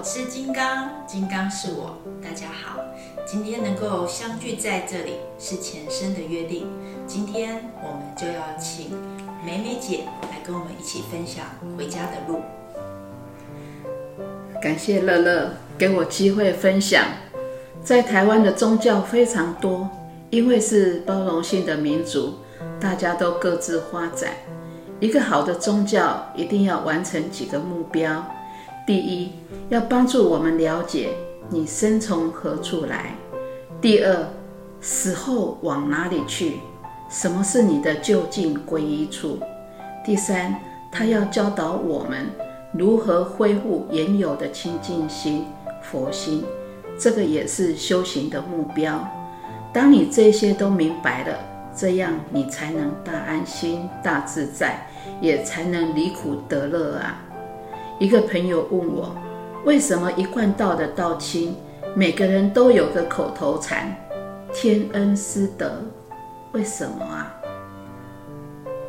我是金刚，金刚是我。大家好，今天能够相聚在这里是前生的约定。今天我们就要请美美姐来跟我们一起分享回家的路。感谢乐乐给我机会分享。在台湾的宗教非常多，因为是包容性的民族，大家都各自发展。一个好的宗教一定要完成几个目标。第一，要帮助我们了解你生从何处来；第二，死后往哪里去，什么是你的就近归依处；第三，他要教导我们如何恢复原有的清净心、佛心，这个也是修行的目标。当你这些都明白了，这样你才能大安心、大自在，也才能离苦得乐啊！一个朋友问我，为什么一贯道的道亲，每个人都有个口头禅“天恩师德”，为什么啊？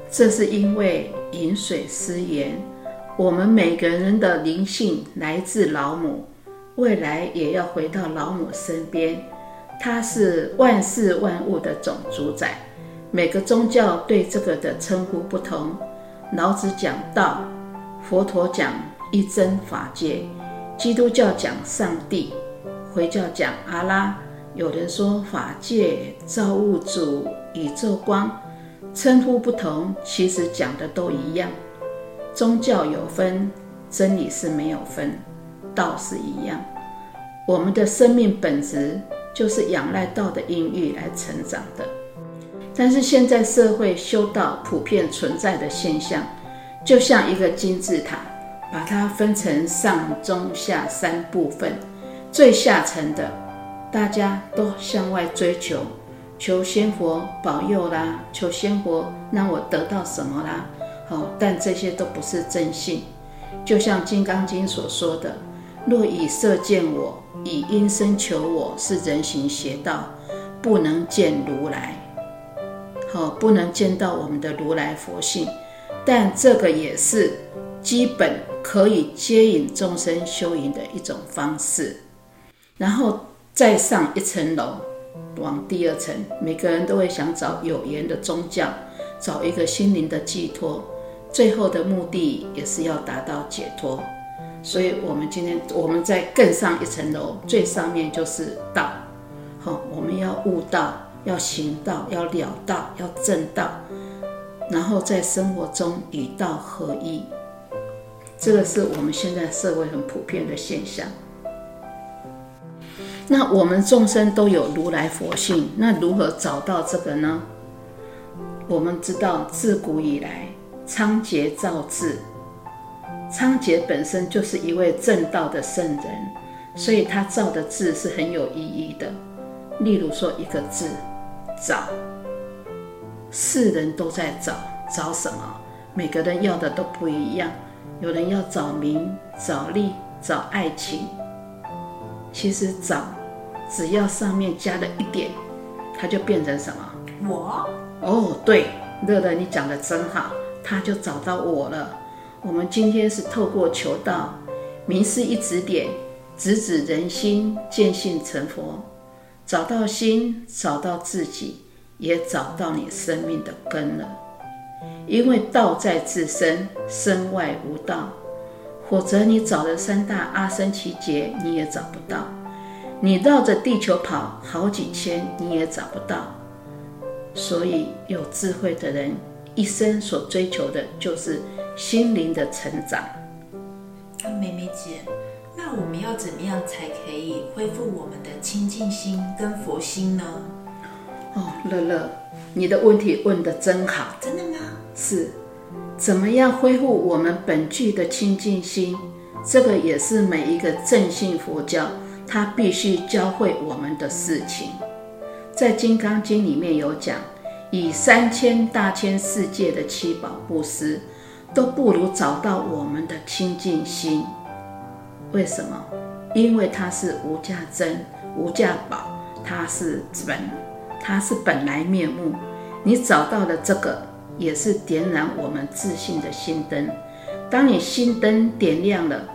这是因为饮水思源，我们每个人的灵性来自老母，未来也要回到老母身边。它是万事万物的总主宰。每个宗教对这个的称呼不同。老子讲道，佛陀讲。一真法界，基督教讲上帝，回教讲阿拉，有人说法界、造物主、宇宙光，称呼不同，其实讲的都一样。宗教有分，真理是没有分，道是一样。我们的生命本质就是仰赖道的孕育来成长的。但是现在社会修道普遍存在的现象，就像一个金字塔。把它分成上中下三部分，最下层的，大家都向外追求，求仙佛保佑啦，求仙佛让我得到什么啦，好，但这些都不是真性。就像《金刚经》所说的：“若以色见我，以音声求我，是人行邪道，不能见如来。”好，不能见到我们的如来佛性，但这个也是基本。可以接引众生修行的一种方式，然后再上一层楼，往第二层，每个人都会想找有缘的宗教，找一个心灵的寄托，最后的目的也是要达到解脱。所以，我们今天我们在更上一层楼，最上面就是道。好，我们要悟道，要行道，要了道，要正道，然后在生活中与道合一。这个是我们现在社会很普遍的现象。那我们众生都有如来佛性，那如何找到这个呢？我们知道，自古以来，仓颉造字，仓颉本身就是一位正道的圣人，所以他造的字是很有意义的。例如说，一个字“找”，世人都在找，找什么？每个人要的都不一样。有人要找名、找利、找爱情，其实找，只要上面加了一点，它就变成什么？我？哦，对，乐乐，你讲的真好，他就找到我了。我们今天是透过求道，名师一指点，直指人心，见性成佛，找到心，找到自己，也找到你生命的根了。因为道在自身，身外无道，否则你找了三大阿僧祇劫，你也找不到；你绕着地球跑好几千，你也找不到。所以，有智慧的人一生所追求的就是心灵的成长。那美美姐，那我们要怎么样才可以恢复我们的清净心跟佛心呢？哦，乐乐，你的问题问得真好，真的吗？是，怎么样恢复我们本具的清净心？这个也是每一个正信佛教他必须教会我们的事情。在《金刚经》里面有讲，以三千大千世界的七宝布施，都不如找到我们的清净心。为什么？因为它是无价珍、无价宝，它是本，它是本来面目。你找到了这个。也是点燃我们自信的心灯。当你心灯点亮了，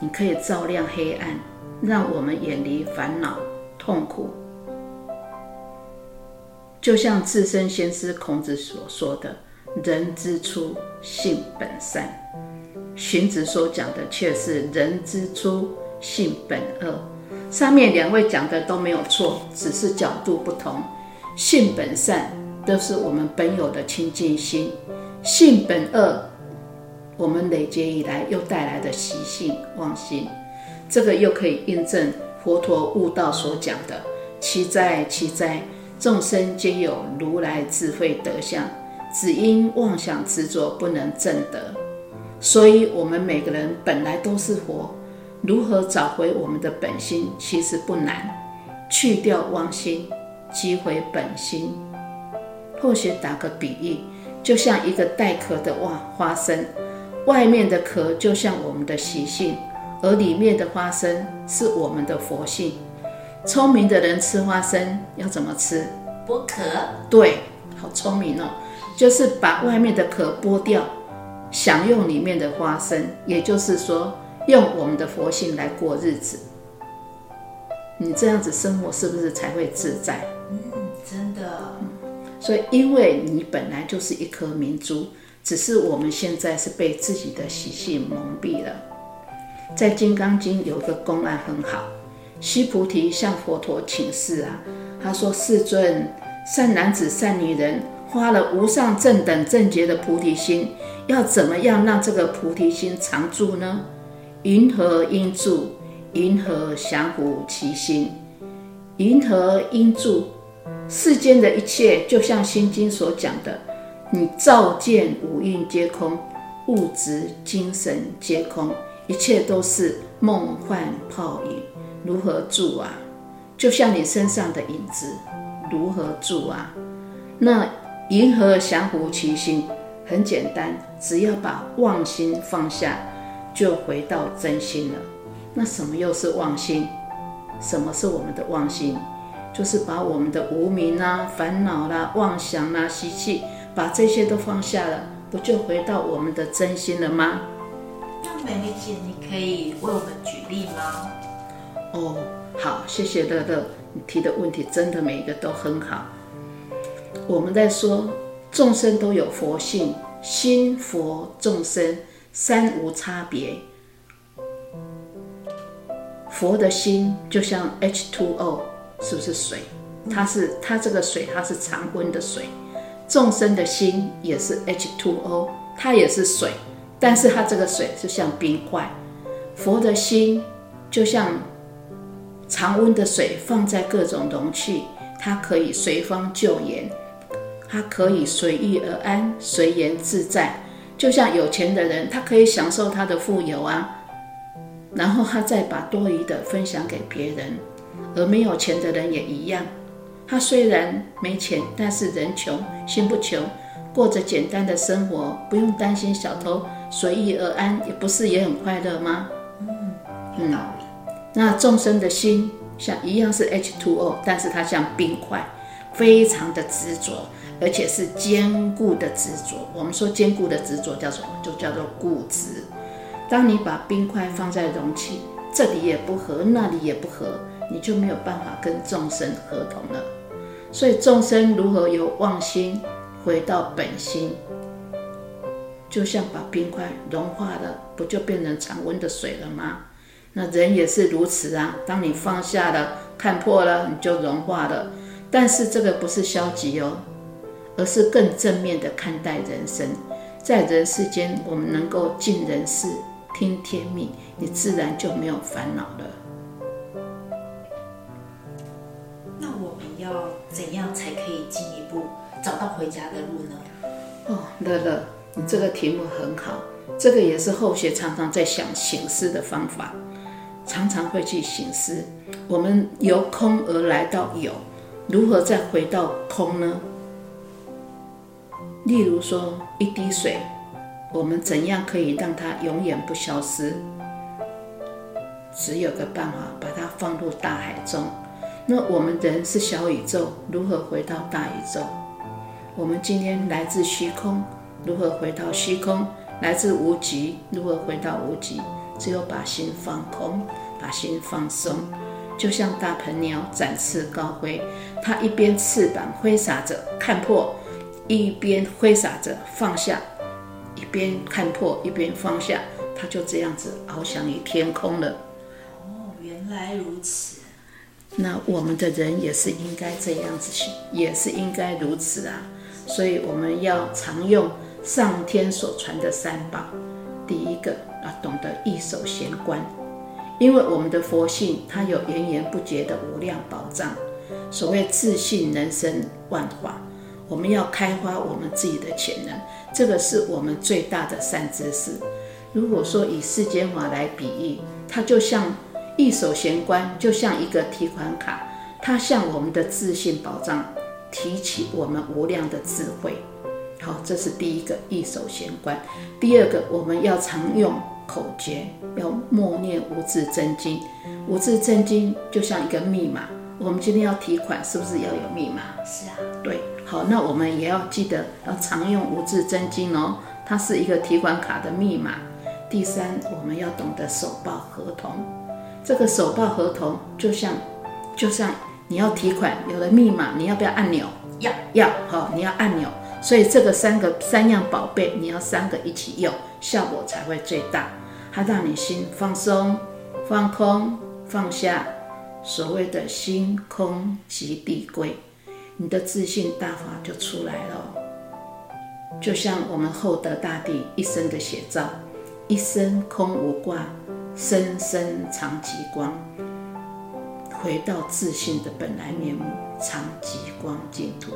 你可以照亮黑暗，让我们远离烦恼痛苦。就像自身先师孔子所说的：“人之初，性本善。”荀子所讲的却是“人之初，性本恶”。上面两位讲的都没有错，只是角度不同。性本善，都是我们本有的清净心；性本恶，我们累劫以来又带来的习性妄心。这个又可以印证佛陀悟道所讲的：“其在，其在！众生皆有如来智慧德相，只因妄想执着，不能证得。”所以，我们每个人本来都是佛。如何找回我们的本心？其实不难，去掉妄心，击回本心。或许打个比喻，就像一个带壳的哇花生，外面的壳就像我们的习性，而里面的花生是我们的佛性。聪明的人吃花生要怎么吃？剥壳。对，好聪明哦，就是把外面的壳剥掉。享用里面的花生，也就是说，用我们的佛性来过日子。你这样子生活是不是才会自在？嗯，真的。所以，因为你本来就是一颗明珠，只是我们现在是被自己的习性蒙蔽了。在《金刚经》有个公案很好，须菩提向佛陀请示啊，他说：“世尊，善男子、善女人。”花了无上正等正觉的菩提心，要怎么样让这个菩提心常住呢？云何应住？云何降伏其心？云何应住？世间的一切，就像《心经》所讲的，你照见五蕴皆空，物质、精神皆空，一切都是梦幻泡影，如何住啊？就像你身上的影子，如何住啊？那。银河降伏其心，很简单，只要把妄心放下，就回到真心了。那什么又是妄心？什么是我们的妄心？就是把我们的无名啊、烦恼啦、妄想啦、习气，把这些都放下了，不就回到我们的真心了吗？那美美姐，你可以为我们举例吗？哦，好，谢谢乐乐，你提的问题真的每一个都很好。我们在说众生都有佛性，心佛众生三无差别。佛的心就像 H2O，是不是水？它是它这个水，它是常温的水。众生的心也是 H2O，它也是水，但是它这个水是像冰块。佛的心就像常温的水，放在各种容器，它可以随风就言。它可以随遇而安，随缘自在，就像有钱的人，他可以享受他的富有啊，然后他再把多余的分享给别人。而没有钱的人也一样，他虽然没钱，但是人穷心不穷，过着简单的生活，不用担心小偷，随遇而安，也不是也很快乐吗？嗯。那众生的心像一样是 H2O，但是它像冰块，非常的执着。而且是坚固的执着。我们说坚固的执着叫什么？就叫做固执。当你把冰块放在容器，这里也不合，那里也不合，你就没有办法跟众生合同了。所以众生如何由妄心回到本心，就像把冰块融化了，不就变成常温的水了吗？那人也是如此啊。当你放下了，看破了，你就融化了。但是这个不是消极哦。而是更正面的看待人生，在人世间，我们能够尽人事、听天命，你自然就没有烦恼了。找到回家的路呢？哦，乐乐，你这个题目很好，这个也是后学常常在想醒思的方法，常常会去醒思，我们由空而来到有，如何再回到空呢？例如说，一滴水，我们怎样可以让它永远不消失？只有个办法，把它放入大海中。那我们人是小宇宙，如何回到大宇宙？我们今天来自虚空，如何回到虚空？来自无极，如何回到无极？只有把心放空，把心放松，就像大鹏鸟展翅高飞，它一边翅膀挥洒着看破，一边挥洒着放下，一边看破一边放下，它就这样子翱翔于天空了。哦，原来如此。那我们的人也是应该这样子去，也是应该如此啊。所以我们要常用上天所传的三宝。第一个啊，懂得一手闲观，因为我们的佛性它有源源不绝的无量宝藏。所谓自信人生万化，我们要开发我们自己的潜能，这个是我们最大的善知识。如果说以世间法来比喻，它就像一手闲观，就像一个提款卡，它像我们的自信宝藏，提起我们无量的智慧。好，这是第一个易守闲观。第二个，我们要常用口诀，要默念无字真经。无字真经就像一个密码。我们今天要提款，是不是要有密码？是啊。对，好，那我们也要记得要常用无字真经哦，它是一个提款卡的密码。第三，我们要懂得手报合同。这个手报合同就像，就像你要提款，有了密码，你要不要按钮？要，要。好，你要按钮。所以这个三个三样宝贝，你要三个一起用，效果才会最大。它让你心放松、放空、放下，所谓的心空即地归，你的自信大法就出来了。就像我们厚德大帝一生的写照，一生空无挂，生生常极光，回到自信的本来面目，常极光净土。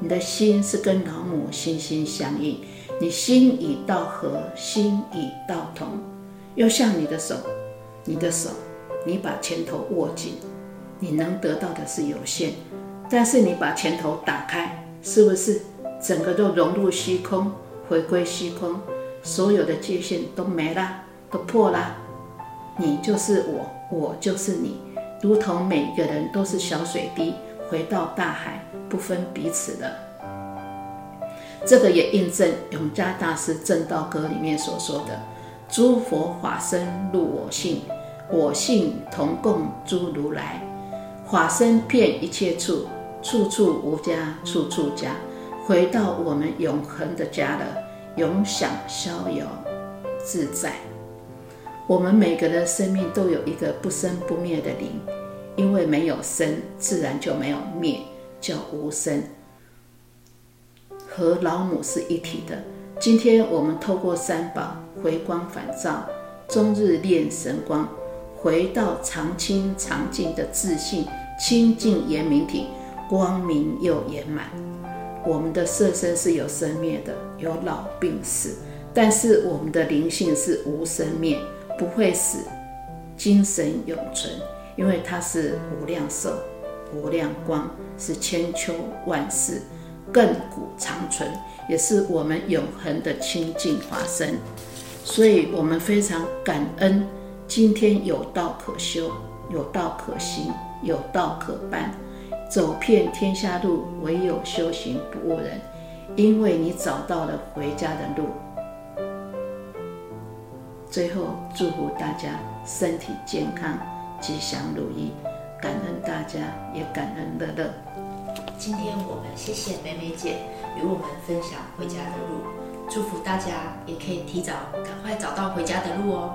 你的心是跟老母心心相印，你心已到合，心已到同，又像你的手，你的手，你把拳头握紧，你能得到的是有限，但是你把拳头打开，是不是整个都融入虚空，回归虚空，所有的界限都没了，都破了，你就是我，我就是你，如同每一个人都是小水滴。回到大海，不分彼此的，这个也印证永嘉大师正道歌里面所说的：“诸佛法身入我性，我性同共诸如来。法身遍一切处，处处无家，处处家。回到我们永恒的家了，永享逍遥自在。我们每个人生命都有一个不生不灭的灵。”因为没有生，自然就没有灭，叫无生，和老母是一体的。今天我们透过三宝回光返照，终日练神光，回到常清常净的自信清净圆明体，光明又圆满。我们的色身是有生灭的，有老病死，但是我们的灵性是无生灭，不会死，精神永存。因为它是无量寿、无量光，是千秋万世亘古长存，也是我们永恒的清净化身。所以，我们非常感恩，今天有道可修，有道可行，有道可办。走遍天下路，唯有修行不误人。因为你找到了回家的路。最后，祝福大家身体健康。吉祥如意，感恩大家，也感恩乐乐。今天我们谢谢美美姐与我们分享回家的路，祝福大家也可以提早赶快找到回家的路哦。